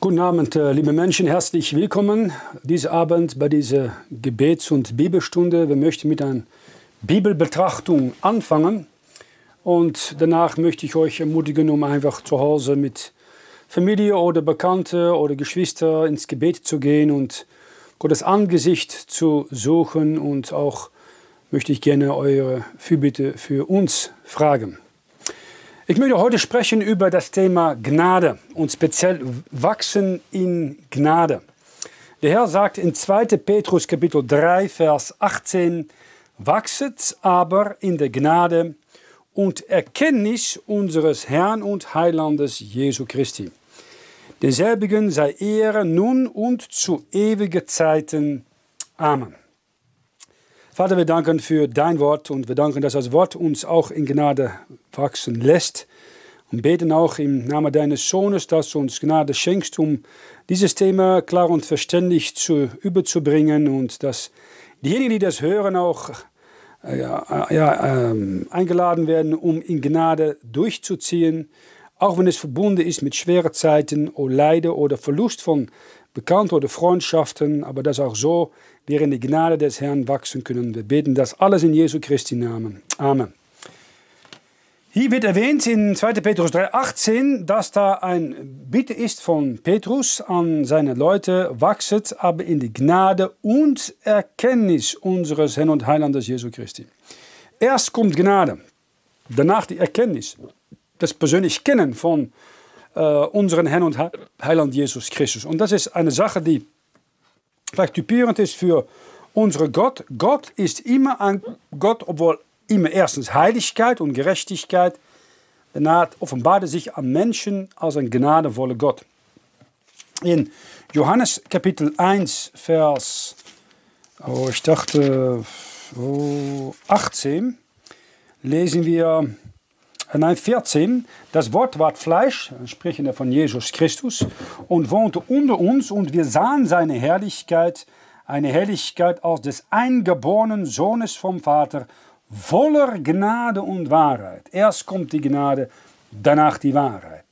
Guten Abend, äh, liebe Menschen, herzlich willkommen diesen Abend bei dieser Gebets- und Bibelstunde. Wir möchten mit einer Bibelbetrachtung anfangen und danach möchte ich euch ermutigen, um einfach zu Hause mit Familie oder Bekannte oder Geschwister ins Gebet zu gehen und Gottes Angesicht zu suchen und auch möchte ich gerne eure Fürbitte für uns fragen. Ich möchte heute sprechen über das Thema Gnade und speziell Wachsen in Gnade. Der Herr sagt in 2. Petrus Kapitel 3, Vers 18, Wachset aber in der Gnade und Erkenntnis unseres Herrn und Heilandes Jesu Christi. Derselbigen sei Ehre nun und zu ewigen Zeiten. Amen. Vater, wir danken für dein Wort und wir danken, dass das Wort uns auch in Gnade wachsen lässt. Und beten auch im Namen deines Sohnes, dass du uns Gnade schenkst, um dieses Thema klar und verständlich zu überzubringen und dass diejenigen, die das hören, auch äh, ja, ja, äh, eingeladen werden, um in Gnade durchzuziehen, auch wenn es verbunden ist mit schweren Zeiten oder Leiden oder Verlust von Bekannten oder Freundschaften, aber dass auch so wir in die Gnade des Herrn wachsen können. Wir beten das alles in Jesu Christi Namen. Amen. Hier wird erwähnt in 2. Petrus 3,18, dass da ein Bitte ist von Petrus an seine Leute, wachset aber in die Gnade und Erkenntnis unseres Herrn und Heilandes Jesu Christi. Erst kommt Gnade, danach die Erkenntnis, das persönliche Kennen von äh, unseren Herrn und Heiland Jesus Christus. Und das ist eine Sache, die vielleicht typierend ist für unseren Gott. Gott ist immer ein Gott, obwohl immer erstens Heiligkeit und Gerechtigkeit, danach offenbarte sich am Menschen als ein gnadevoller Gott. In Johannes Kapitel 1, Vers, oh, ich dachte, oh, 18, lesen wir, äh, nein, 14, das Wort ward Fleisch, sprechende von Jesus Christus, und wohnte unter uns, und wir sahen seine Herrlichkeit, eine Herrlichkeit aus des eingeborenen Sohnes vom Vater, voller Gnade und Wahrheit. Erst kommt die Gnade, danach die Wahrheit.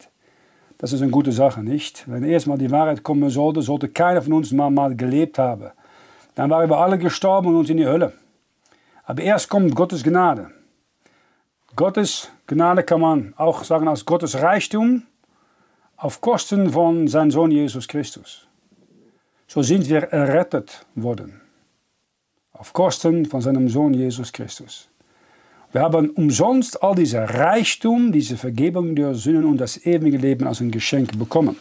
Das ist eine gute Sache, nicht? Wenn erst mal die Wahrheit kommen sollte, sollte keiner von uns mal, mal gelebt haben. Dann waren wir alle gestorben und uns in die Hölle. Aber erst kommt Gottes Gnade. Gottes Gnade kann man auch sagen als Gottes Reichtum auf Kosten von seinem Sohn Jesus Christus. So sind wir errettet worden. Auf Kosten von seinem Sohn Jesus Christus. Wir haben umsonst all dieser Reichtum, diese Vergebung der Sünden und das ewige Leben als ein Geschenk bekommen.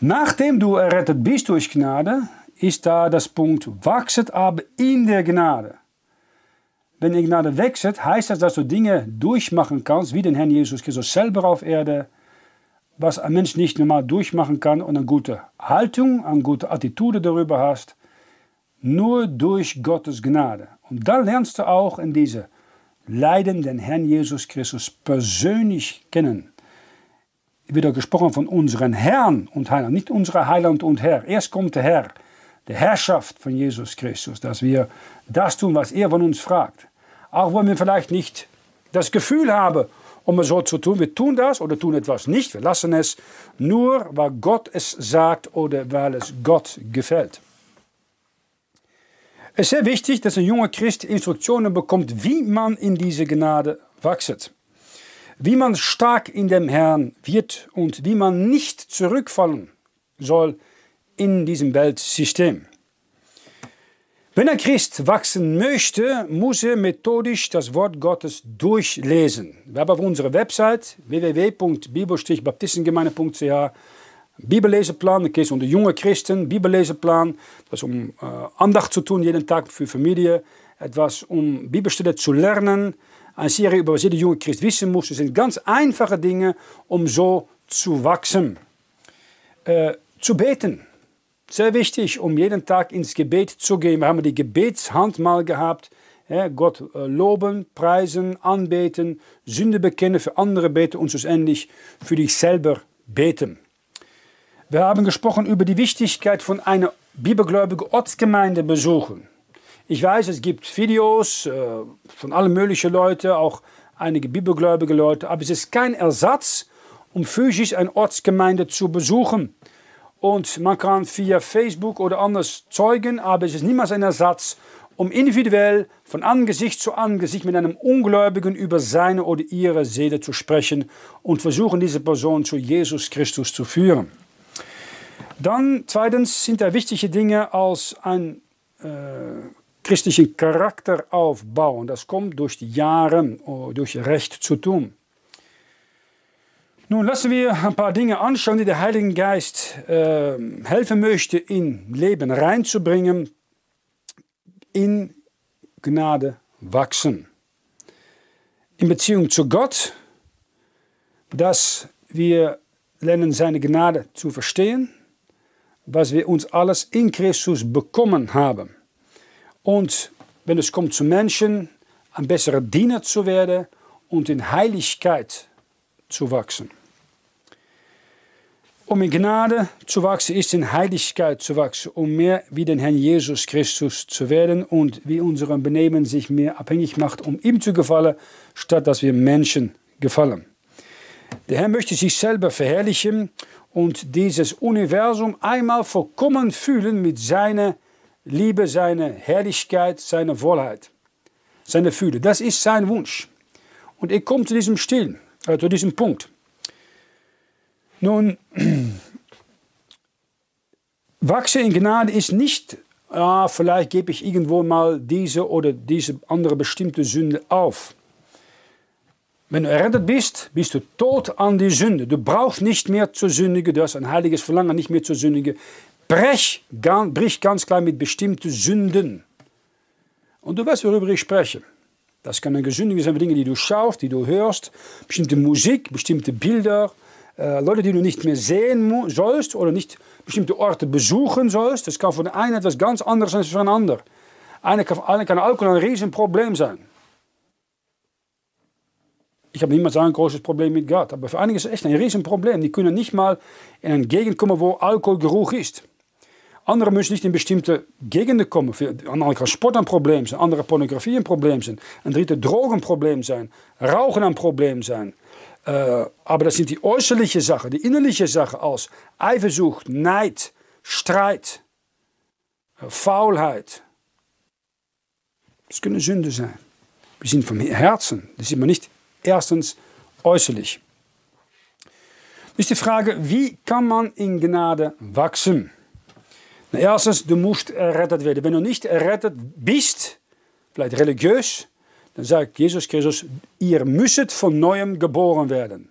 Nachdem du errettet bist durch Gnade, ist da das Punkt, wachset aber in der Gnade. Wenn die Gnade wächst, heißt das, dass du Dinge durchmachen kannst, wie den Herrn Jesus Christus selber auf Erde, was ein Mensch nicht normal durchmachen kann und eine gute Haltung, eine gute Attitude darüber hast, nur durch Gottes Gnade. Und dann lernst du auch in diese Leiden den Herrn Jesus Christus persönlich kennen. Wieder gesprochen von unseren Herrn und Heiland, nicht unserer Heiland und Herr. Erst kommt der Herr, der Herrschaft von Jesus Christus, dass wir das tun, was er von uns fragt. Auch wenn wir vielleicht nicht das Gefühl haben, um es so zu tun. Wir tun das oder tun etwas nicht. Wir lassen es nur, weil Gott es sagt oder weil es Gott gefällt. Es ist sehr wichtig, dass ein junger Christ Instruktionen bekommt, wie man in diese Gnade wächst. Wie man stark in dem Herrn wird und wie man nicht zurückfallen soll in diesem Weltsystem. Wenn ein Christ wachsen möchte, muss er methodisch das Wort Gottes durchlesen. Wir haben auf unserer Website www.bibel-baptistengemeinde.ch Bibelleseplan, da geht es um die junge Christen, Bibelleseplan, das um äh, Andacht zu tun, jeden Tag für Familie, etwas um Bibelstelle zu lernen, eine Serie über was jeder junge Christ wissen muss. Das sind ganz einfache Dinge, um so zu wachsen. Äh, zu beten. Sehr wichtig, um jeden Tag ins Gebet zu gehen. Wir haben die Gebetshand mal gehabt. Gott äh, loben, preisen, anbeten, Sünde bekennen, für andere beten und schlussendlich für dich selber beten. Wir haben gesprochen über die Wichtigkeit von einer bibelgläubigen Ortsgemeinde besuchen. Ich weiß, es gibt Videos äh, von allen möglichen Leuten, auch einige bibelgläubige Leute, aber es ist kein Ersatz, um physisch eine Ortsgemeinde zu besuchen. Und man kann via Facebook oder anders zeugen, aber es ist niemals ein Ersatz, um individuell von Angesicht zu Angesicht mit einem Ungläubigen über seine oder ihre Seele zu sprechen und versuchen, diese Person zu Jesus Christus zu führen. Dann zweitens sind da wichtige Dinge als ein äh, christlichen Charakteraufbau. Und das kommt durch die Jahre, oh, durch Recht zu tun. Nun lassen wir ein paar Dinge anschauen, die der Heilige Geist äh, helfen möchte, in Leben reinzubringen, in Gnade wachsen. In Beziehung zu Gott, dass wir lernen, seine Gnade zu verstehen, was wir uns alles in Christus bekommen haben. Und wenn es kommt zu Menschen, ein besserer Diener zu werden und in Heiligkeit zu wachsen. Um in Gnade zu wachsen, ist in Heiligkeit zu wachsen, um mehr wie den Herrn Jesus Christus zu werden und wie unser Benehmen sich mehr abhängig macht, um ihm zu gefallen, statt dass wir Menschen gefallen. Der Herr möchte sich selber verherrlichen und dieses Universum einmal vollkommen fühlen mit seiner Liebe, seiner Herrlichkeit, seiner Wohlheit, seiner Fühle. Das ist sein Wunsch. Und ich komme zu diesem Stillen, äh, zu diesem Punkt. Nun, wachsen in Gnade ist nicht, ah, vielleicht gebe ich irgendwo mal diese oder diese andere bestimmte Sünde auf. Wenn du errettet bist, bist du tot an die Sünde. Du brauchst nicht mehr zu sündigen, du hast ein heiliges Verlangen, nicht mehr zu sündigen. Brech, brich ganz klar mit bestimmten Sünden. Und du weißt, worüber ich spreche. Das kann eine Gesündige sein, Dinge, die du schaust, die du hörst, bestimmte Musik, bestimmte Bilder, äh, Leute, die du nicht mehr sehen sollst oder nicht bestimmte Orte besuchen sollst. Das kann für den einen etwas ganz anderes sein als für den anderen. Eine kann, eine kann Alkohol ein Riesenproblem sein. Ich habe niemals ein großes Problem mit Gott, aber für einige ist es echt ein Riesenproblem. Die können nicht mal in eine Gegend kommen, wo Alkoholgeruch ist. Andere müssen nicht in bestimmte Gegenden kommen. Andere kann Sport ein Problem sein, andere Pornografie ein Problem sein, ein dritte Drogen ein Problem sein, Rauchen ein Problem sein. Äh, aber das sind die äußerlichen Sachen, die innerlichen Sachen aus Eifersucht, Neid, Streit, äh, Faulheit. Das können Sünde sein. Wir sind vom Herzen, das sieht man nicht erstens äußerlich. Ist die Frage, wie kann man in Gnade wachsen? Erstens, du musst errettet werden. Wenn du nicht errettet bist, vielleicht religiös, dann sagt Jesus Christus, ihr müsst von neuem geboren werden.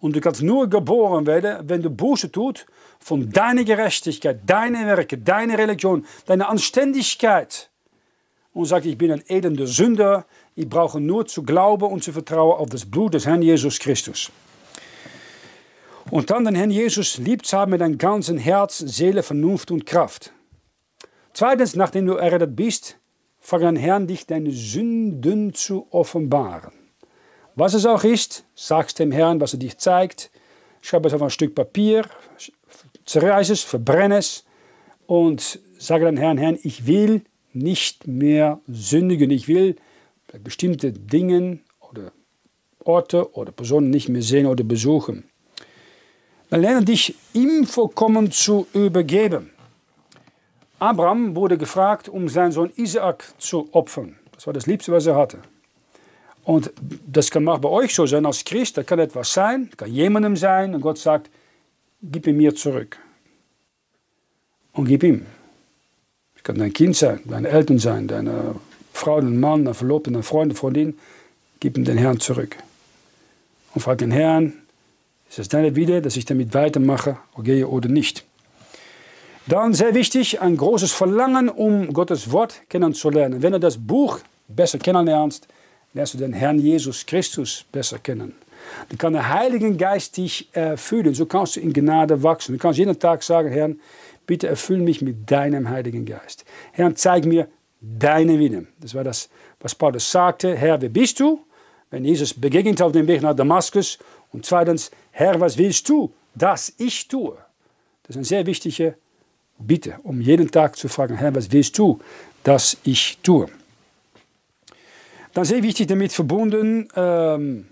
Und du kannst nur geboren werden, wenn du Buße tut von deiner Gerechtigkeit, deine Werke, deine Religion, deine Anständigkeit. Und sagt, ich bin ein elender Sünder, ich brauche nur zu glauben und zu vertrauen auf das Blut des Herrn Jesus Christus. Und dann den Herrn Jesus lieb zu haben mit deinem ganzen Herz, Seele, Vernunft und Kraft. Zweitens, nachdem du errettet bist, fang an Herrn dich deine Sünden zu offenbaren. Was es auch ist, sagst dem Herrn, was er dich zeigt. Schreib es auf ein Stück Papier, zerreiß es, verbrenn es und sage dem Herrn, Herrn, ich will nicht mehr sündigen. Ich will bestimmte Dinge oder Orte oder Personen nicht mehr sehen oder besuchen. Lerne dich ihm vollkommen zu übergeben. Abraham wurde gefragt, um seinen Sohn Isaak zu opfern. Das war das Liebste, was er hatte. Und das kann auch bei euch so sein als Christ. Das kann etwas sein, kann jemandem sein. Und Gott sagt, gib ihn mir zurück. Und gib ihm. Es kann dein Kind sein, deine Eltern sein, deine Frau, dein Mann, dein Verlobter, dein Freund, Freundin. Gib ihm den Herrn zurück. Und frag den Herrn, ist es deine Wille, dass ich damit weitermache, gehe oder nicht? Dann sehr wichtig, ein großes Verlangen, um Gottes Wort kennenzulernen. Wenn du das Buch besser kennenlernst, lernst du den Herrn Jesus Christus besser kennen. Dann kann der Heilige Geist dich erfüllen. So kannst du in Gnade wachsen. Du kannst jeden Tag sagen, Herr, bitte erfüll mich mit deinem Heiligen Geist. Herr, zeig mir deine Wille. Das war das, was Paulus sagte. Herr, wer bist du? Wenn Jesus begegnet auf dem Weg nach Damaskus. Und zweitens, Herr, was willst du, dass ich tue? Das ist eine sehr wichtige Bitte, um jeden Tag zu fragen, Herr, was willst du, dass ich tue? Dann sehr wichtig damit verbunden, ähm,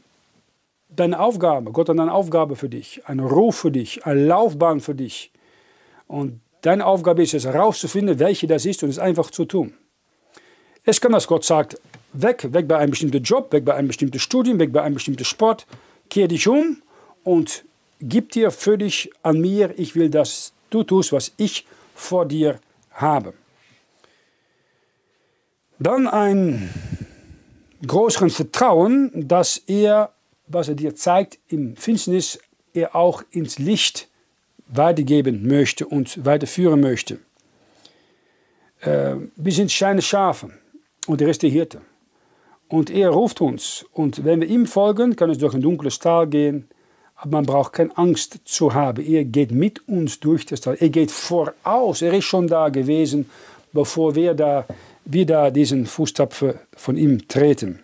deine Aufgabe. Gott hat eine Aufgabe für dich, einen Ruf für dich, eine Laufbahn für dich. Und deine Aufgabe ist es herauszufinden, welche das ist und es einfach zu tun. Es kann, dass Gott sagt, weg, weg bei einem bestimmten Job, weg bei einem bestimmten Studium, weg bei einem bestimmten Sport, kehr dich um und gib dir dich an mir, ich will, dass du tust, was ich vor dir habe. Dann ein größeren Vertrauen, dass er, was er dir zeigt im Finsternis, er auch ins Licht weitergeben möchte und weiterführen möchte. Äh, wir sind kleine Schafe und er ist der Hirte. Und er ruft uns. Und wenn wir ihm folgen, kann es durch ein dunkles Tal gehen. Aber man braucht keine Angst zu haben. Er geht mit uns durch das Tal. Er geht voraus. Er ist schon da gewesen, bevor wir da, wir da diesen Fußtapfer von ihm treten.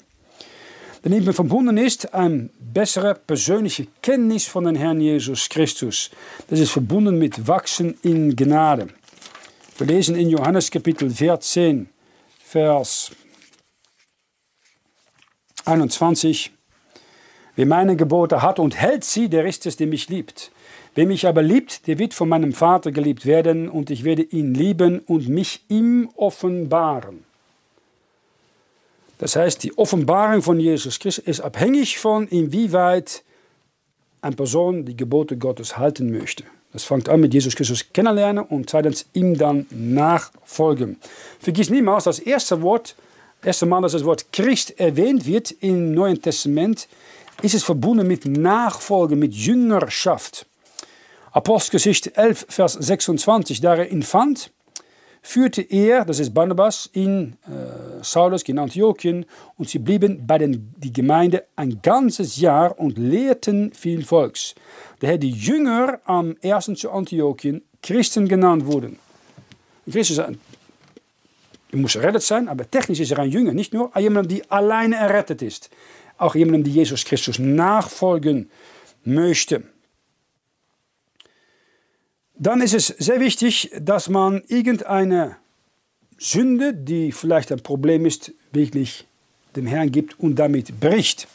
Daneben verbunden ist eine bessere persönliche Kenntnis von den Herrn Jesus Christus. Das ist verbunden mit Wachsen in Gnade. Wir lesen in Johannes Kapitel 14, Vers 21. Wer meine Gebote hat und hält sie, der ist es, der mich liebt. Wer mich aber liebt, der wird von meinem Vater geliebt werden, und ich werde ihn lieben und mich ihm offenbaren. Das heißt, die Offenbarung von Jesus Christus ist abhängig von, inwieweit eine Person die Gebote Gottes halten möchte. Das fängt an mit Jesus Christus kennenlernen und zweitens ihm dann nachfolgen. Vergiss niemals, das erste Wort erste Mal, dass das Wort Christ erwähnt wird im Neuen Testament, ist es verbunden mit Nachfolge, mit Jüngerschaft. Apostelgeschichte 11, Vers 26, da ihn fand, führte er, das ist Barnabas, in äh, Saulus, in Antiochien, und sie blieben bei den, die Gemeinde ein ganzes Jahr und lehrten viel Volks. Daher die Jünger am ersten zu Antiochien Christen genannt wurden. Christus er muss errettet sein, aber technisch ist er ein Jünger, nicht nur jemand, die alleine errettet ist. Auch jemand, die Jesus Christus nachfolgen möchte. Dann ist es sehr wichtig, dass man irgendeine Sünde, die vielleicht ein Problem ist, wirklich dem Herrn gibt und damit bricht.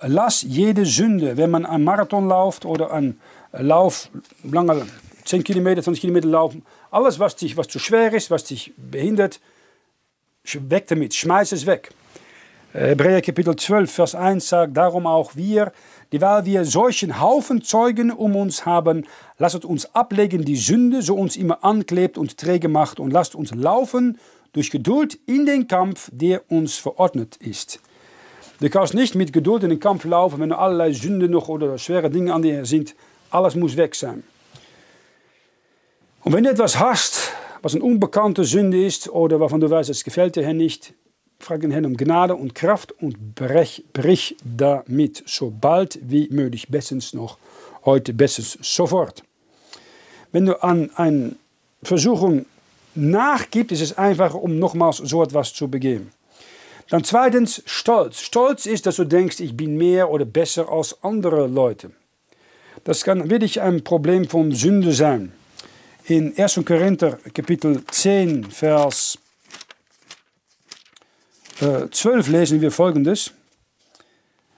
Lass jede Sünde, wenn man einen Marathon läuft oder einen Lauf, lange 10 Kilometer, 20 Kilometer laufen, alles, was, dich, was zu schwer ist, was dich behindert, weg damit, schmeiß es weg. Hebräer Kapitel 12, Vers 1 sagt, darum auch wir, die weil wir solchen Haufen Zeugen um uns haben, lasst uns ablegen die Sünde, so uns immer anklebt und träge macht, und lasst uns laufen durch Geduld in den Kampf, der uns verordnet ist. Du kannst nicht mit Geduld in den Kampf laufen, wenn allerlei Sünden noch oder schwere Dinge an dir sind. Alles muss weg sein. Und wenn du etwas hast, was eine unbekannte Sünde ist oder wovon du weißt, es gefällt dir Herrn nicht, frag den Herrn um Gnade und Kraft und brech, brich damit so bald wie möglich, bestens noch heute, bestens sofort. Wenn du an eine Versuchung nachgibst, ist es einfacher, um nochmals so etwas zu begehen. Dann zweitens Stolz. Stolz ist, dass du denkst, ich bin mehr oder besser als andere Leute. Das kann wirklich ein Problem von Sünde sein. In 1. Korinther Kapitel 10, Vers 12 äh, lesen wir folgendes.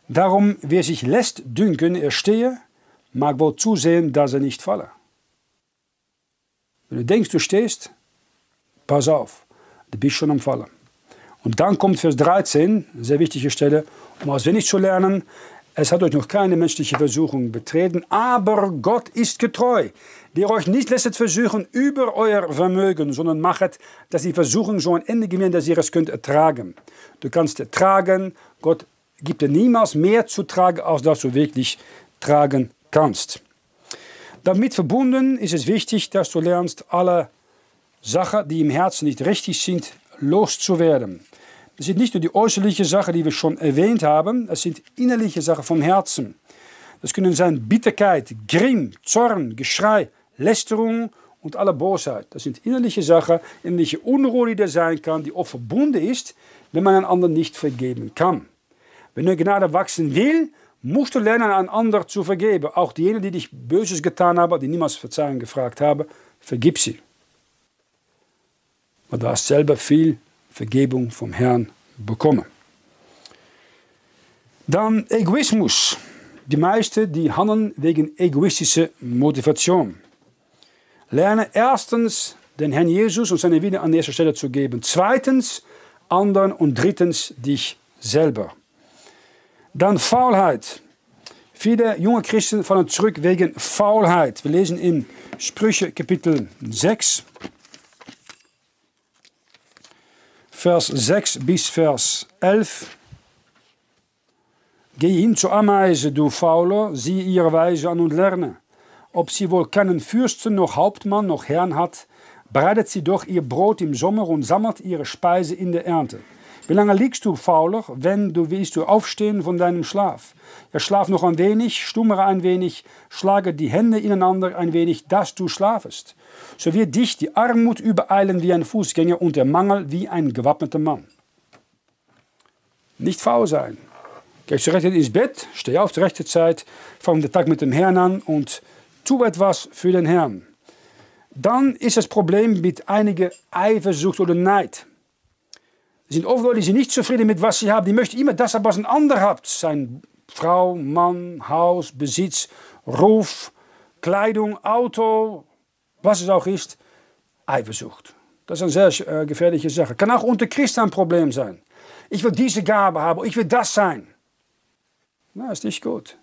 Darum, wer sich lässt dünken, er stehe, mag wohl zusehen, dass er nicht falle. Wenn du denkst, du stehst, pass auf, du bist schon am Fallen. Und dann kommt Vers 13, sehr wichtige Stelle, um auswendig zu lernen, es hat euch noch keine menschliche Versuchung betreten, aber Gott ist getreu, der euch nicht lässt versuchen über euer Vermögen, sondern machet, dass die Versuchung so ein Ende gewinnt, dass ihr es könnt ertragen. Du kannst ertragen, Gott gibt dir niemals mehr zu tragen, als dass du wirklich tragen kannst. Damit verbunden ist es wichtig, dass du lernst, alle Sachen, die im Herzen nicht richtig sind, loszuwerden. Es sind nicht nur die äußerlichen Sachen, die wir schon erwähnt haben, es sind innerliche Sachen vom Herzen. Das können sein Bitterkeit, Grimm, Zorn, Geschrei, Lästerung und alle Bosheit. Das sind innerliche Sachen, innerliche Unruhe, die da sein kann, die oft verbunden ist, wenn man einen anderen nicht vergeben kann. Wenn du Gnade wachsen will, musst du lernen, einen anderen zu vergeben. Auch diejenigen, die dich Böses getan haben, die niemals Verzeihung gefragt haben, vergib sie. Aber du hast selber viel Vergebung vom Herrn bekommen. Dann Egoismus. Die meisten die handeln wegen egoistischer Motivation. Lerne erstens den Herrn Jesus und seine Wieder an erster Stelle zu geben. Zweitens anderen und drittens dich selber. Dann Faulheit. Viele junge Christen fallen zurück wegen Faulheit. Wir lesen in Sprüche Kapitel 6, Vers 6 bis Vers 11. Geh hin zur Ameise, du Fauler, sieh ihre Weise an und lerne. Ob sie wohl keinen Fürsten noch Hauptmann noch Herrn hat, breitet sie doch ihr Brot im Sommer und sammelt ihre Speise in der Ernte. Wie lange liegst du, Fauler, wenn du willst du aufstehen von deinem Schlaf? Ja, schlaf noch ein wenig, stummere ein wenig, schlage die Hände ineinander ein wenig, dass du schlafest. So wird dich die Armut übereilen wie ein Fußgänger und der Mangel wie ein gewappneter Mann. Nicht faul sein. Geh zur rechten ins Bett, steh auf zur rechten Zeit, fang den Tag mit dem Herrn an und tu etwas für den Herrn. Dann ist das Problem mit einiger Eifersucht oder Neid. Es sind oft Leute, die sind nicht zufrieden mit was sie haben. Die möchten immer das haben, was ein anderer hat. Sein Frau, Mann, Haus, Besitz, Ruf, Kleidung, Auto, was es auch ist. Eifersucht. Das ist eine sehr äh, gefährliche Sache. Kann auch unter Christen ein Problem sein. Ich will diese Gabe haben, ich will das sein. Na, ist nicht gut.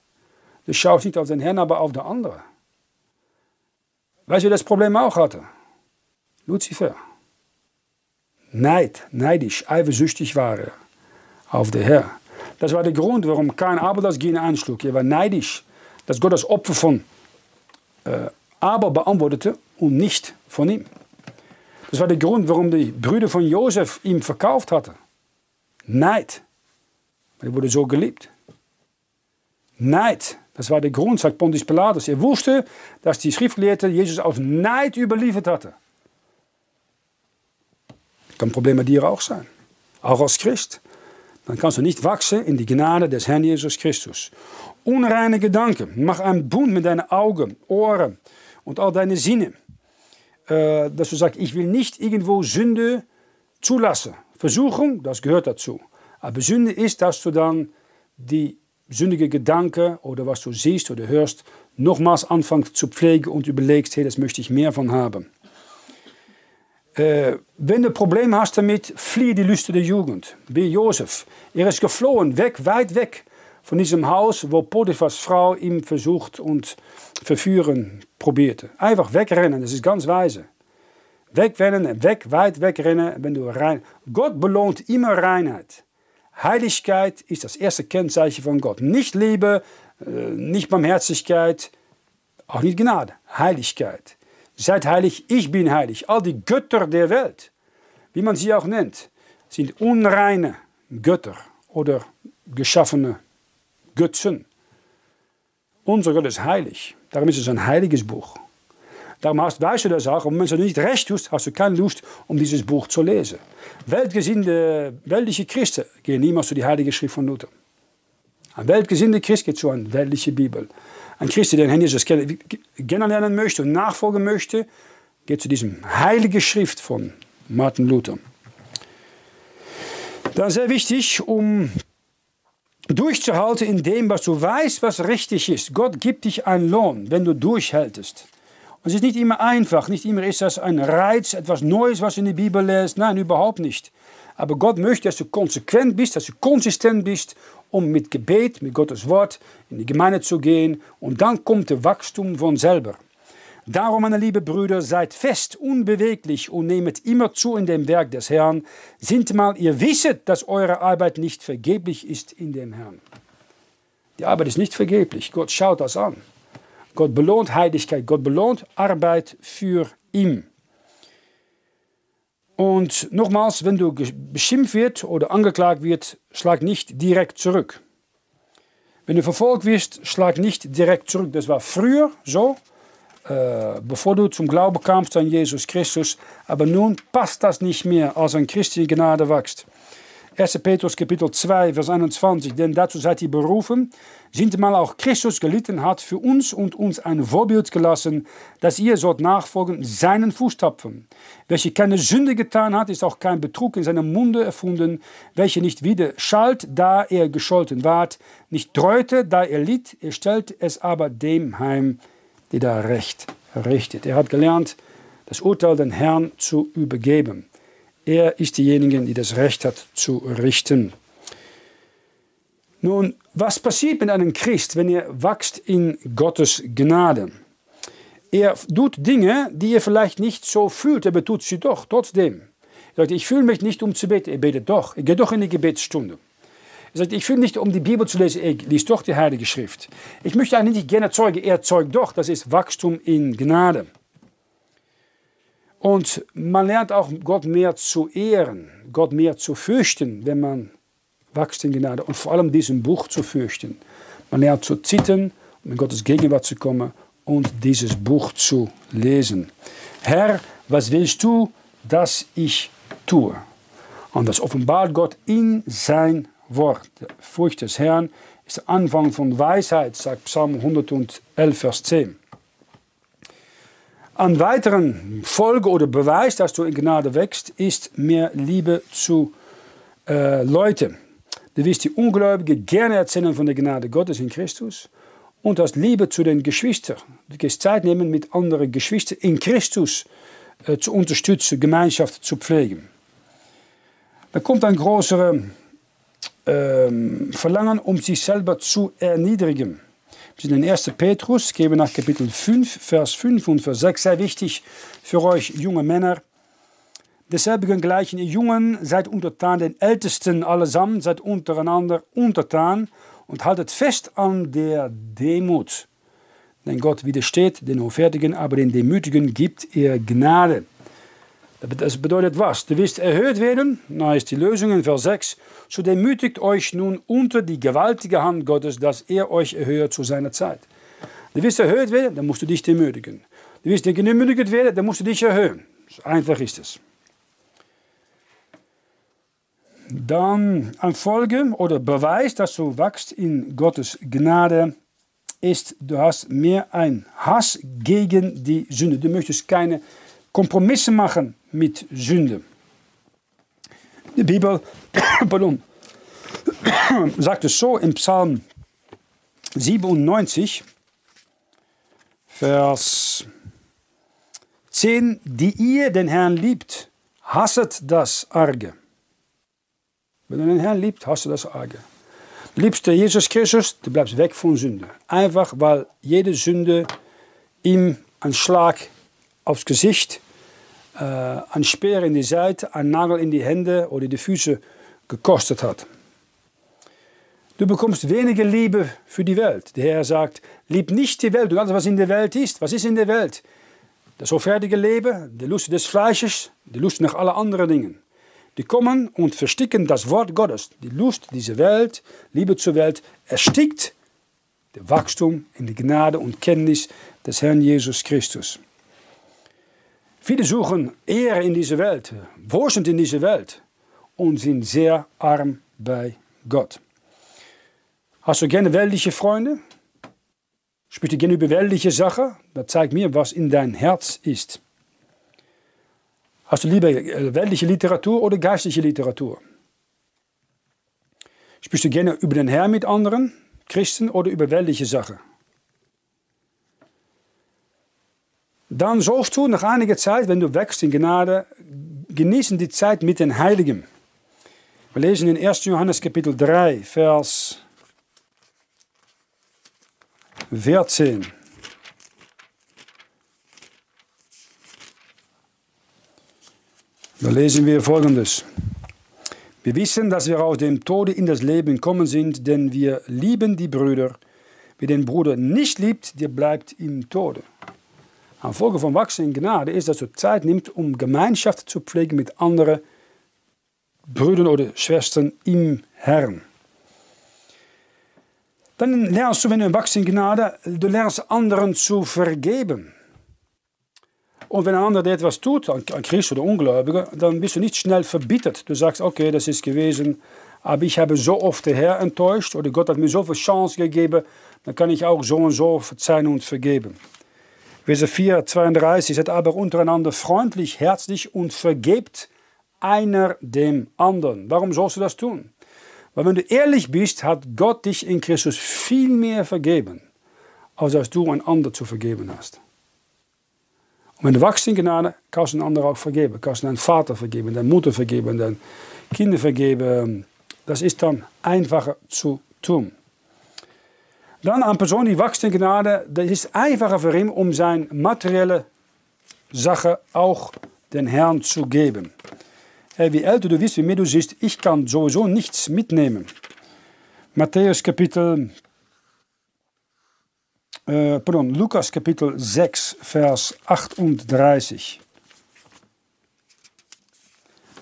Du schaust nicht auf den Herrn, aber auf den anderen. Weißt du, wer das Problem auch hatte? Lucifer. Neid, neidisch, eifersüchtig war er auf den Herr. Das war der Grund, warum kein Abel das Gene anschlug. Er war neidisch, dass Gott das Opfer von äh, Abel beantwortete und nicht von ihm. Das war der Grund, warum die Brüder von Josef ihm verkauft hatten. Neid. Er wurde so geliebt. Neid. Das war der Grund, sagt Pontius Pilatus. Er wusste, dass die Schriftgelehrten Jesus aus Neid überliefert hatten. Kann Problem bei dir auch sein. Auch als Christ. Dann kannst du nicht wachsen in die Gnade des Herrn Jesus Christus. Unreine Gedanken. Mach einen Bund mit deinen Augen, Ohren und all deine Sinne. Äh, dass du sagst, ich will nicht irgendwo Sünde zulassen. Versuchung, das gehört dazu. Aber Sünde ist, dass du dann die sündige Gedanken oder was du siehst oder hörst, nochmals anfängst zu pflegen und überlegst, hey, das möchte ich mehr von haben. Äh, wenn du Probleme hast damit, fliehe die Lüste der Jugend. Wie Josef. Er ist geflohen, weg, weit weg von diesem Haus, wo Potiphas Frau ihm versucht und verführen probierte. Einfach wegrennen, das ist ganz weise. Wegrennen, weg, weit wegrennen, wenn du rein. Gott belohnt immer Reinheit. Heiligkeit ist das erste Kennzeichen von Gott. Nicht Liebe, äh, nicht Barmherzigkeit, auch nicht Gnade. Heiligkeit. Seid heilig, ich bin heilig. All die Götter der Welt, wie man sie auch nennt, sind unreine Götter oder geschaffene Götzen. Unser Gott ist heilig. Darum ist es ein heiliges Buch. Darum hast, weißt du das auch. Und wenn du nicht recht tust, hast du keine Lust, um dieses Buch zu lesen. Weltgesinnte, weltliche Christen gehen niemals zu die Heilige Schrift von Luther. Ein weltgesinnter Christ geht zu einer weltlichen Bibel. Ein Christ, der den Herrn Jesus kennenlernen möchte und nachfolgen möchte, geht zu diesem heiligen Schrift von Martin Luther. Ist sehr wichtig, um durchzuhalten in dem, was du weißt, was richtig ist. Gott gibt dich einen Lohn, wenn du durchhältst. Und es ist nicht immer einfach, nicht immer ist das ein Reiz, etwas Neues, was du in die Bibel lässt. Nein, überhaupt nicht. Aber Gott möchte, dass du konsequent bist, dass du konsistent bist um mit Gebet, mit Gottes Wort in die Gemeinde zu gehen und dann kommt der Wachstum von selber. Darum, meine lieben Brüder, seid fest, unbeweglich und nehmet immer zu in dem Werk des Herrn. Sind mal, ihr wisset, dass eure Arbeit nicht vergeblich ist in dem Herrn. Die Arbeit ist nicht vergeblich. Gott schaut das an. Gott belohnt Heiligkeit. Gott belohnt Arbeit für ihn. Und nochmals, wenn du beschimpft wird oder angeklagt wird, schlag nicht direkt zurück. Wenn du verfolgt wirst, schlag nicht direkt zurück. Das war früher so, äh, bevor du zum Glauben kamst an Jesus Christus. Aber nun passt das nicht mehr, als ein Christ in Gnade wächst. 1. Petrus Kapitel 2, Vers 21. Denn dazu seid ihr berufen, sind mal auch Christus gelitten hat für uns und uns ein Vorbild gelassen, dass ihr sollt nachfolgen seinen Fußtapfen. Welche keine Sünde getan hat, ist auch kein Betrug in seinem Munde erfunden, welche nicht wieder schalt, da er gescholten ward, nicht treute, da er litt, er stellt es aber dem heim, die da recht richtet. Er hat gelernt, das Urteil den Herrn zu übergeben. Er ist derjenige, der das Recht hat zu richten. Nun, was passiert mit einem Christ, wenn er wächst in Gottes Gnade? Er tut Dinge, die er vielleicht nicht so fühlt, aber tut sie doch trotzdem. Er sagt, ich fühle mich nicht, um zu beten. Er betet doch. Er geht doch in die Gebetsstunde. Er sagt, ich fühle mich nicht, um die Bibel zu lesen. Er liest doch die Heilige Schrift. Ich möchte eigentlich nicht gerne zeugen. Er zeugt doch. Das ist Wachstum in Gnade. Und man lernt auch Gott mehr zu ehren, Gott mehr zu fürchten, wenn man wächst in Gnade. Und vor allem diesen Buch zu fürchten. Man lernt zu zittern, um in Gottes Gegenwart zu kommen und dieses Buch zu lesen. Herr, was willst du, dass ich tue? Und das offenbart Gott in sein Wort. Die Furcht des Herrn ist der Anfang von Weisheit, sagt Psalm 111, Vers 10. Ein weiteren Folge oder Beweis, dass du in Gnade wächst, ist mehr Liebe zu äh, Leuten. Du wirst die Ungläubigen gerne erzählen von der Gnade Gottes in Christus und hast Liebe zu den Geschwistern. Du kannst Zeit nehmen, mit anderen Geschwistern in Christus äh, zu unterstützen, Gemeinschaft zu pflegen. Da kommt ein größeres ähm, Verlangen, um sich selber zu erniedrigen. Sind in 1. Petrus, geben nach Kapitel 5, Vers 5 und Vers 6, sehr wichtig für euch junge Männer. Desselbigen gleichen ihr Jungen, seid untertan den Ältesten allesamt, seid untereinander untertan und haltet fest an der Demut. Denn Gott widersteht den Hoffärtigen, aber den Demütigen gibt er Gnade. Das bedeutet was? Du willst erhöht werden? Na ist die Lösung in Vers 6. So demütigt euch nun unter die gewaltige Hand Gottes, dass er euch erhöht zu seiner Zeit. Du willst erhöht werden, dann musst du dich demütigen. Du willst gedemütigt werden, dann musst du dich erhöhen. So einfach ist es. Dann ein Folge oder Beweis, dass du wachst in Gottes Gnade, ist, du hast mehr ein Hass gegen die Sünde. Du möchtest keine Kompromisse machen mit Sünde. Die Bibel pardon, sagt es so im Psalm 97, Vers 10, die ihr den Herrn liebt, hasset das Arge. Wenn du den Herrn liebt, hast du das Arge. Du liebst Jesus Christus, du bleibst weg von Sünde. Einfach weil jede Sünde ihm einen Schlag aufs Gesicht äh, ein Speer in die Seite, ein Nagel in die Hände oder die Füße gekostet hat. Du bekommst weniger Liebe für die Welt. Der Herr sagt, lieb nicht die Welt, du alles, was in der Welt ist. Was ist in der Welt? Das hoffärtige Leben, die Lust des Fleisches, die Lust nach allen anderen Dingen. Die kommen und versticken das Wort Gottes. Die Lust dieser Welt, Liebe zur Welt, erstickt das Wachstum in die Gnade und Kenntnis des Herrn Jesus Christus. Viele suchen Ehre in dieser Welt, Wohlstand in dieser Welt und sind sehr arm bei Gott. Hast du gerne weltliche Freunde? Sprichst du gerne über weltliche Sachen? Das zeigt mir, was in dein Herz ist. Hast du lieber äh, weltliche Literatur oder geistliche Literatur? Sprichst du gerne über den Herrn mit anderen Christen oder über weltliche Sachen? Dann sollst du nach einiger Zeit, wenn du wächst in Gnade, genießen die Zeit mit den Heiligen. Wir lesen in 1. Johannes Kapitel 3, Vers 14. Da lesen wir folgendes. Wir wissen, dass wir aus dem Tode in das Leben gekommen sind, denn wir lieben die Brüder. Wer den Bruder nicht liebt, der bleibt im Tode. Ein Folge von Wachsen in Gnade ist, dass du Zeit nimmst, um Gemeinschaft zu pflegen mit anderen Brüdern oder Schwestern im Herrn. Dann lernst du, wenn du wachst in Gnade, du lernst anderen zu vergeben. Und wenn ein anderer etwas tut, ein Christ oder Ungläubiger, dann bist du nicht schnell verbittert. Du sagst, okay, das ist gewesen, aber ich habe so oft den Herr enttäuscht oder Gott hat mir so viel Chance gegeben, dann kann ich auch so und so verzeihen und vergeben. Vers 4, 32, seid aber untereinander freundlich, herzlich und vergebt einer dem anderen. Warum sollst du das tun? Weil wenn du ehrlich bist, hat Gott dich in Christus viel mehr vergeben, als als du ein anderer zu vergeben hast. Und wenn du wachst in Gnade, kannst du einen anderen auch vergeben. Kannst du deinen Vater vergeben, deine Mutter vergeben, deinen Kinder vergeben. Das ist dann einfacher zu tun. Dann eine Person, die wächst in Gnade, das ist einfacher für ihn, um seine materielle Sache auch den Herrn zu geben. Wie älter du bist, wie mehr du siehst, ich kann sowieso nichts mitnehmen. Matthäus Kapitel, äh, pardon, Lukas Kapitel 6, Vers 38.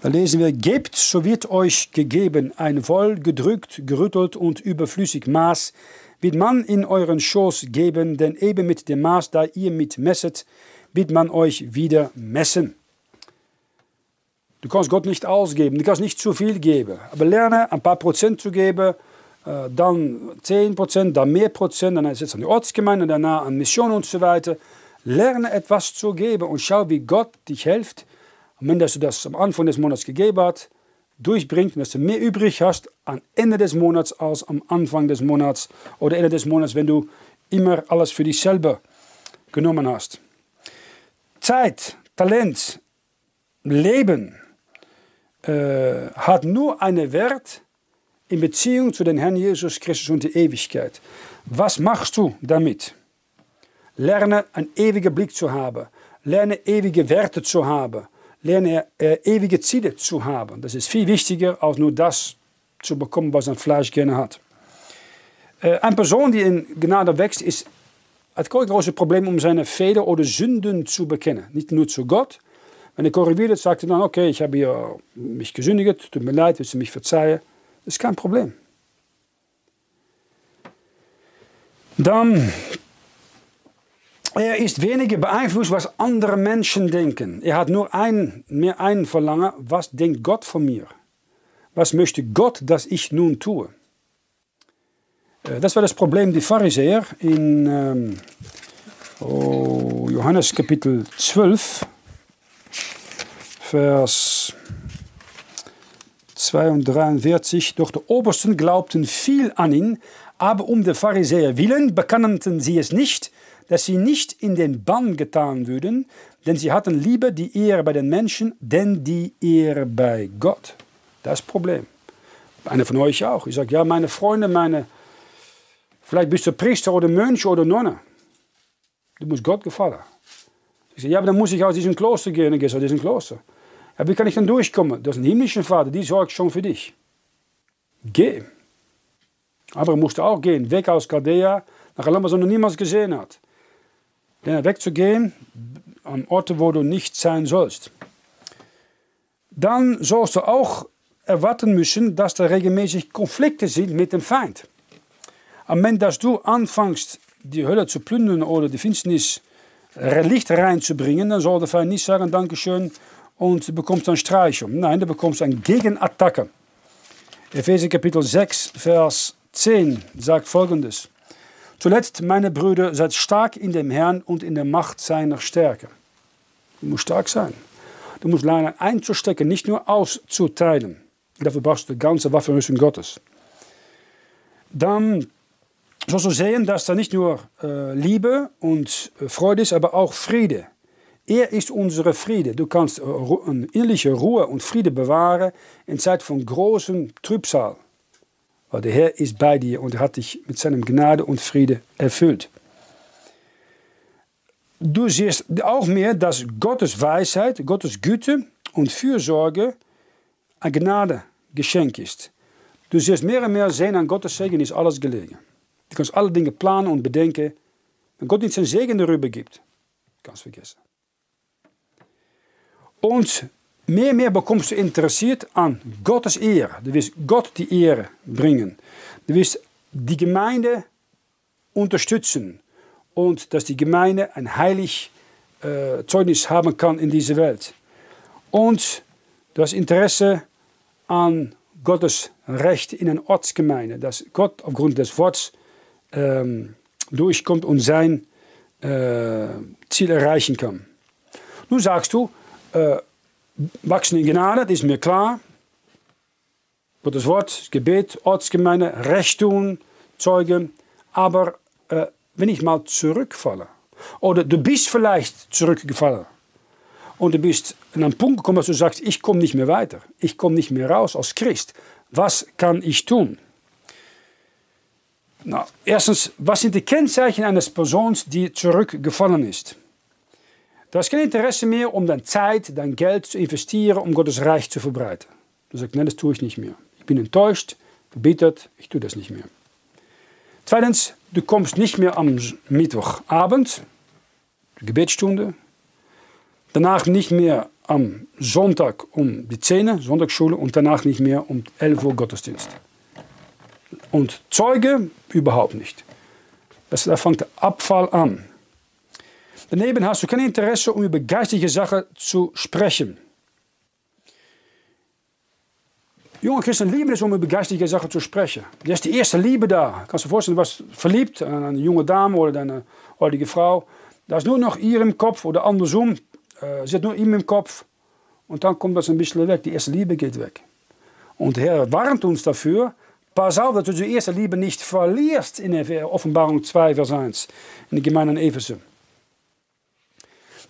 Da lesen wir, gebt, so wird euch gegeben, ein wohl gedrückt, gerüttelt und überflüssig Maß, wird man in euren Schoß geben, denn eben mit dem Maß, da ihr mit messet, wird man euch wieder messen. Du kannst Gott nicht ausgeben, du kannst nicht zu viel geben, aber lerne ein paar Prozent zu geben, äh, dann 10 Prozent, dann mehr Prozent, dann ist es an die Ortsgemeinde, danach an Mission und so weiter. Lerne etwas zu geben und schau, wie Gott dich hilft, wenn du das am Anfang des Monats gegeben hast, durchbringt dass du mehr übrig hast am Ende des Monats als am Anfang des Monats oder Ende des Monats, wenn du immer alles für dich selber genommen hast. Zeit, Talent, Leben äh, hat nur einen Wert in Beziehung zu den Herrn Jesus Christus und die Ewigkeit. Was machst du damit? Lerne einen ewigen Blick zu haben. Lerne ewige Werte zu haben lerne äh, ewige Ziele zu haben. Das ist viel wichtiger, als nur das zu bekommen, was ein Fleisch gerne hat. Äh, eine Person, die in Gnade wächst, ist, hat kein großes Problem, um seine Fehler oder Sünden zu bekennen. Nicht nur zu Gott. Wenn er korrigiert, sagt er dann, okay, ich habe mich gesündigt, tut mir leid, willst du mich verzeihen? Das ist kein Problem. Dann er ist weniger beeinflusst, was andere Menschen denken. Er hat nur ein, mehr ein Verlangen, was denkt Gott von mir? Was möchte Gott, dass ich nun tue? Äh, das war das Problem der Pharisäer in ähm, oh, Johannes Kapitel 12, Vers 2 und 43. Doch die Obersten glaubten viel an ihn, aber um der Pharisäer willen bekannten sie es nicht, dass sie nicht in den Bann getan würden, denn sie hatten lieber die Ehre bei den Menschen, denn die Ehre bei Gott. Das Problem. Einer von euch auch. Ich sage, ja, meine Freunde, meine, vielleicht bist du Priester oder Mönch oder Nonne. Du musst Gott gefallen. Ich sage, ja, aber dann muss ich aus diesem Kloster gehen. Dann gehst aus diesem Kloster. Ja, wie kann ich dann durchkommen? Das ist ein himmlischer Vater, die sorgt schon für dich. Geh. Aber er musste auch gehen, weg aus Chaldea, nach Land, was er noch niemals gesehen hat wegzugehen an Orte, wo du nicht sein sollst. Dann sollst du auch erwarten müssen, dass da regelmäßig Konflikte sind mit dem Feind. Am Moment, dass du anfängst, die Hölle zu plündern oder die Finsternis Licht reinzubringen, dann soll der Feind nicht sagen, Dankeschön, und bekommst dann Streichung. Nein, du bekommst eine Gegenattacke. Epheser Kapitel 6, Vers 10 sagt folgendes. Zuletzt, meine Brüder, seid stark in dem Herrn und in der Macht seiner Stärke. Du musst stark sein. Du musst lernen einzustecken, nicht nur auszuteilen. Dafür brauchst du die ganze Waffenrüstung Gottes. Dann sollst du sehen, dass da nicht nur äh, Liebe und äh, Freude ist, aber auch Friede. Er ist unsere Friede. Du kannst äh, eine innerliche Ruhe und Friede bewahren in Zeit von großem Trübsal. Weil der Herr ist bei dir und hat dich mit seinem Gnade und Friede erfüllt. Du siehst auch mehr, dass Gottes Weisheit, Gottes Güte und Fürsorge ein Gnadegeschenk ist. Du siehst mehr und mehr sehen, an Gottes Segen ist alles gelegen. Du kannst alle Dinge planen und bedenken. Wenn Gott nicht sein Segen darüber gibt, kannst du vergessen. Und Mehr und mehr bekommst du interessiert an Gottes Ehre. Du willst Gott die Ehre bringen. Du willst die Gemeinde unterstützen und dass die Gemeinde ein heilig äh, Zeugnis haben kann in dieser Welt. Und du hast Interesse an Gottes Recht in einer Ortsgemeinde, dass Gott aufgrund des Wortes ähm, durchkommt und sein äh, Ziel erreichen kann. Nun sagst du, äh, wachsen in Gnade, das ist mir klar. Gottes Wort, Gebet, Ortsgemeinde, Recht tun, Zeugen. Aber äh, wenn ich mal zurückfalle, Oder du bist vielleicht zurückgefallen. Und du bist an einen Punkt gekommen, dass du sagst, ich komme nicht mehr weiter. Ich komme nicht mehr raus als Christ. Was kann ich tun? Nou, erstens, was sind die Kennzeichen eines Persons, die zurückgefallen ist? Du hast kein Interesse mehr, um deine Zeit, dein Geld zu investieren, um Gottes Reich zu verbreiten. Du sagst, nein, das tue ich nicht mehr. Ich bin enttäuscht, verbittert, ich tue das nicht mehr. Zweitens, du kommst nicht mehr am Mittwochabend, die Gebetsstunde, danach nicht mehr am Sonntag um die 10 Sonntagsschule und danach nicht mehr um 11 Uhr Gottesdienst. Und Zeuge überhaupt nicht. Das, da fängt der Abfall an. Daneben hast du kein Interesse, um über geistige Sachen zu sprechen. Junge Christen lieben es, um über geistige Sachen zu sprechen. Das ist die erste Liebe da. Kannst du dir vorstellen, du warst verliebt an eine junge Dame oder deine heutige Frau. Da ist nur noch ihr im Kopf oder andersrum. Äh, hat nur ihm im Kopf. Und dann kommt das ein bisschen weg. Die erste Liebe geht weg. Und der Herr warnt uns dafür. Pass auf, dass du die erste Liebe nicht verlierst in der Offenbarung 2, Vers 1. In der Gemeinde in Ephesus.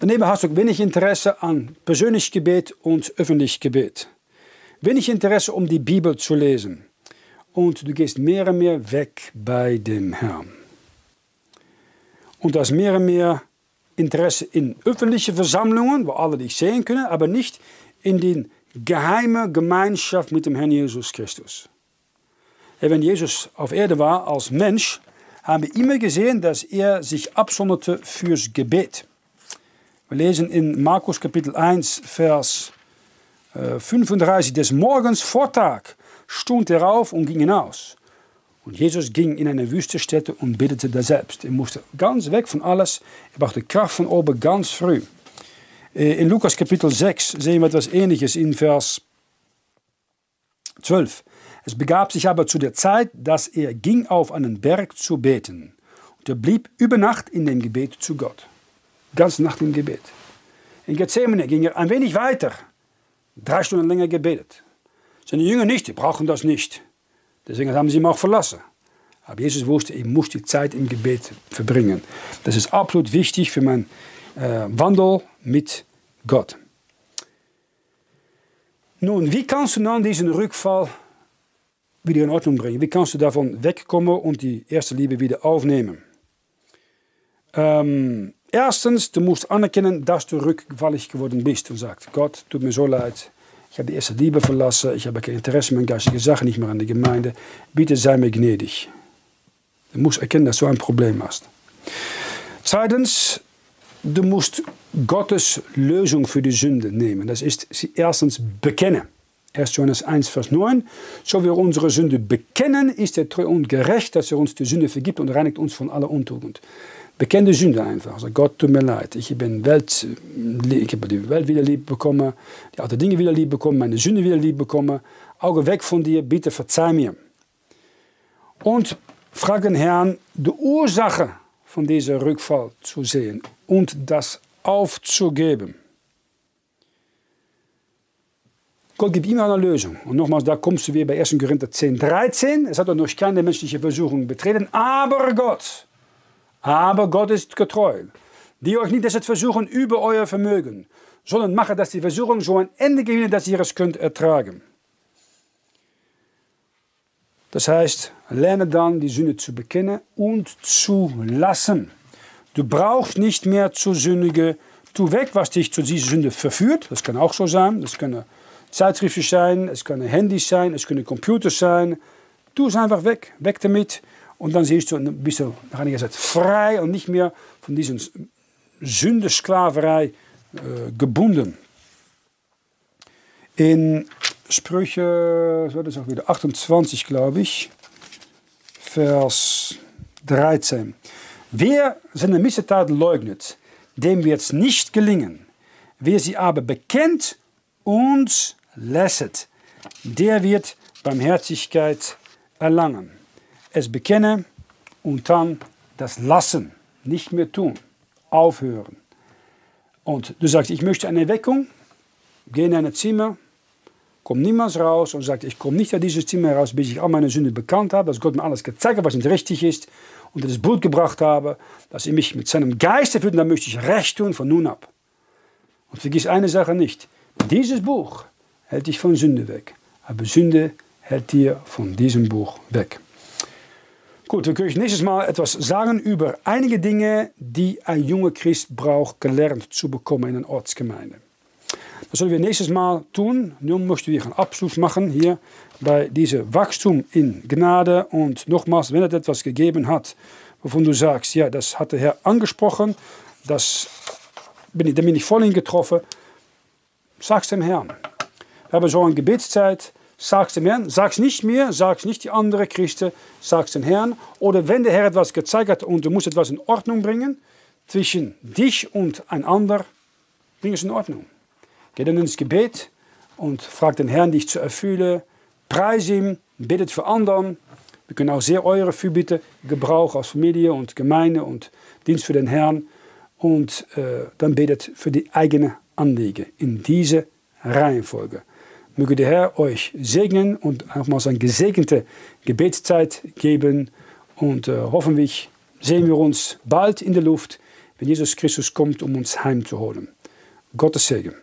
Daneben hast du wenig Interesse an persönlich Gebet und öffentlich Gebet. Wenig Interesse, um die Bibel zu lesen. Und du gehst mehr und mehr weg bei dem Herrn. Und du hast mehr und mehr Interesse in öffentliche Versammlungen, wo alle dich sehen können, aber nicht in die geheime Gemeinschaft mit dem Herrn Jesus Christus. Wenn Jesus auf Erde war als Mensch, haben wir immer gesehen, dass er sich absonderte fürs Gebet. Wir lesen in Markus Kapitel 1, Vers 35 äh, des Morgens Vortag stund er auf und ging hinaus. Und Jesus ging in eine Wüstenstätte und betete da selbst. Er musste ganz weg von alles. Er brauchte Kraft von oben ganz früh. Äh, in Lukas Kapitel 6 sehen wir etwas Ähnliches in Vers 12. Es begab sich aber zu der Zeit, dass er ging auf einen Berg zu beten. Und er blieb über Nacht in dem Gebet zu Gott. Ganz Nacht im Gebet. In Gethsemane ging er ein wenig weiter drei Stunden länger gebetet. Seine Jünger nicht, die brauchen das nicht. Deswegen haben sie ihn auch verlassen. Aber Jesus wusste, ich muss die Zeit im Gebet verbringen. Das ist absolut wichtig für meinen äh, Wandel mit Gott. Nun, wie kannst du dann diesen Rückfall wieder in Ordnung bringen? Wie kannst du davon wegkommen und die erste Liebe wieder aufnehmen? Ähm, Erstens, du musst anerkennen, dass du rückfällig geworden bist und sagst, Gott, tut mir so leid, ich habe die erste Liebe verlassen, ich habe kein Interesse mehr an geistige Sachen, nicht mehr an die Gemeinde. Bitte sei mir gnädig. Du musst erkennen, dass du ein Problem hast. Zweitens, du musst Gottes Lösung für die Sünde nehmen. Das ist sie erstens bekennen. 1. Johannes 1, Vers 9. So wir unsere Sünde bekennen, ist er treu und gerecht, dass er uns die Sünde vergibt und reinigt uns von aller Untugend bekende Sünde einfach. Also Gott, tut mir leid. Ich, bin Welt, ich habe die Welt wieder lieb bekommen, die alten Dinge wieder lieb bekommen, meine Sünde wieder lieb bekommen. Auge weg von dir, bitte verzeih mir. Und frag den Herrn, die Ursache von diesem Rückfall zu sehen und das aufzugeben. Gott gibt immer eine Lösung. Und nochmals, da kommst du wieder bei 1. Korinther 10, 13. Es hat doch noch keine menschliche Versuchung betreten, aber Gott aber Gott ist getreu, die euch nicht deshalb versuchen über euer Vermögen, sondern mache, dass die Versuchung so ein Ende gewinnen, dass ihr es könnt ertragen. Das heißt, lerne dann die Sünde zu bekennen und zu lassen. Du brauchst nicht mehr zu sündigen. Tu weg, was dich zu dieser Sünde verführt. Das kann auch so sein. Das können Zeitschriften sein, es können Handys sein, es können Computers sein. Tu es einfach weg. Weg damit. Und dann siehst du, bist du nach einiger Zeit frei und nicht mehr von dieser Sündesklaverei äh, gebunden. In Sprüche, was war das auch wieder, 28 glaube ich, Vers 13. Wer seine Missetaten leugnet, dem wird es nicht gelingen. Wer sie aber bekennt und lässet, der wird Barmherzigkeit erlangen es bekennen und dann das Lassen, nicht mehr tun, aufhören. Und du sagst, ich möchte eine Erweckung, geh in ein Zimmer, komm niemals raus und sagt, ich komme nicht aus dieses Zimmer raus, bis ich all meine Sünde bekannt habe, dass Gott mir alles gezeigt hat, was nicht richtig ist. unter das Blut gebracht habe, dass er mich mit seinem Geist erfüllt und dann möchte ich Recht tun von nun ab. Und vergiss eine Sache nicht, dieses Buch hält dich von Sünde weg, aber Sünde hält dir von diesem Buch weg. Gut, wir können nächstes Mal etwas sagen über einige Dinge, die ein junger Christ braucht, gelernt zu bekommen in einer Ortsgemeinde. Das sollen wir nächstes Mal tun. Nun möchten wir einen Abschluss machen hier bei diesem Wachstum in Gnade. Und nochmals, wenn es etwas gegeben hat, wovon du sagst, ja, das hat der Herr angesprochen, das bin ich, da bin ich voll getroffen, sag's dem Herrn. Wir haben so eine Gebetszeit, sag's dem Herrn, sag's nicht mir, sag's nicht die anderen Christen, sag's dem Herrn. Oder wenn der Herr etwas gezeigt hat und du musst etwas in Ordnung bringen, zwischen dich und ein anderer, bring es in Ordnung. Geh dann ins Gebet und frag den Herrn, dich zu erfüllen, preis ihm, betet für anderen. Wir können auch sehr eure Fürbitte gebrauchen als Familie und Gemeinde und Dienst für den Herrn. Und äh, dann betet für die eigene Anliegen in diese Reihenfolge. Möge der Herr euch segnen und nochmals eine gesegnete Gebetszeit geben. Und äh, hoffentlich sehen wir uns bald in der Luft, wenn Jesus Christus kommt, um uns heimzuholen. Gottes Segen.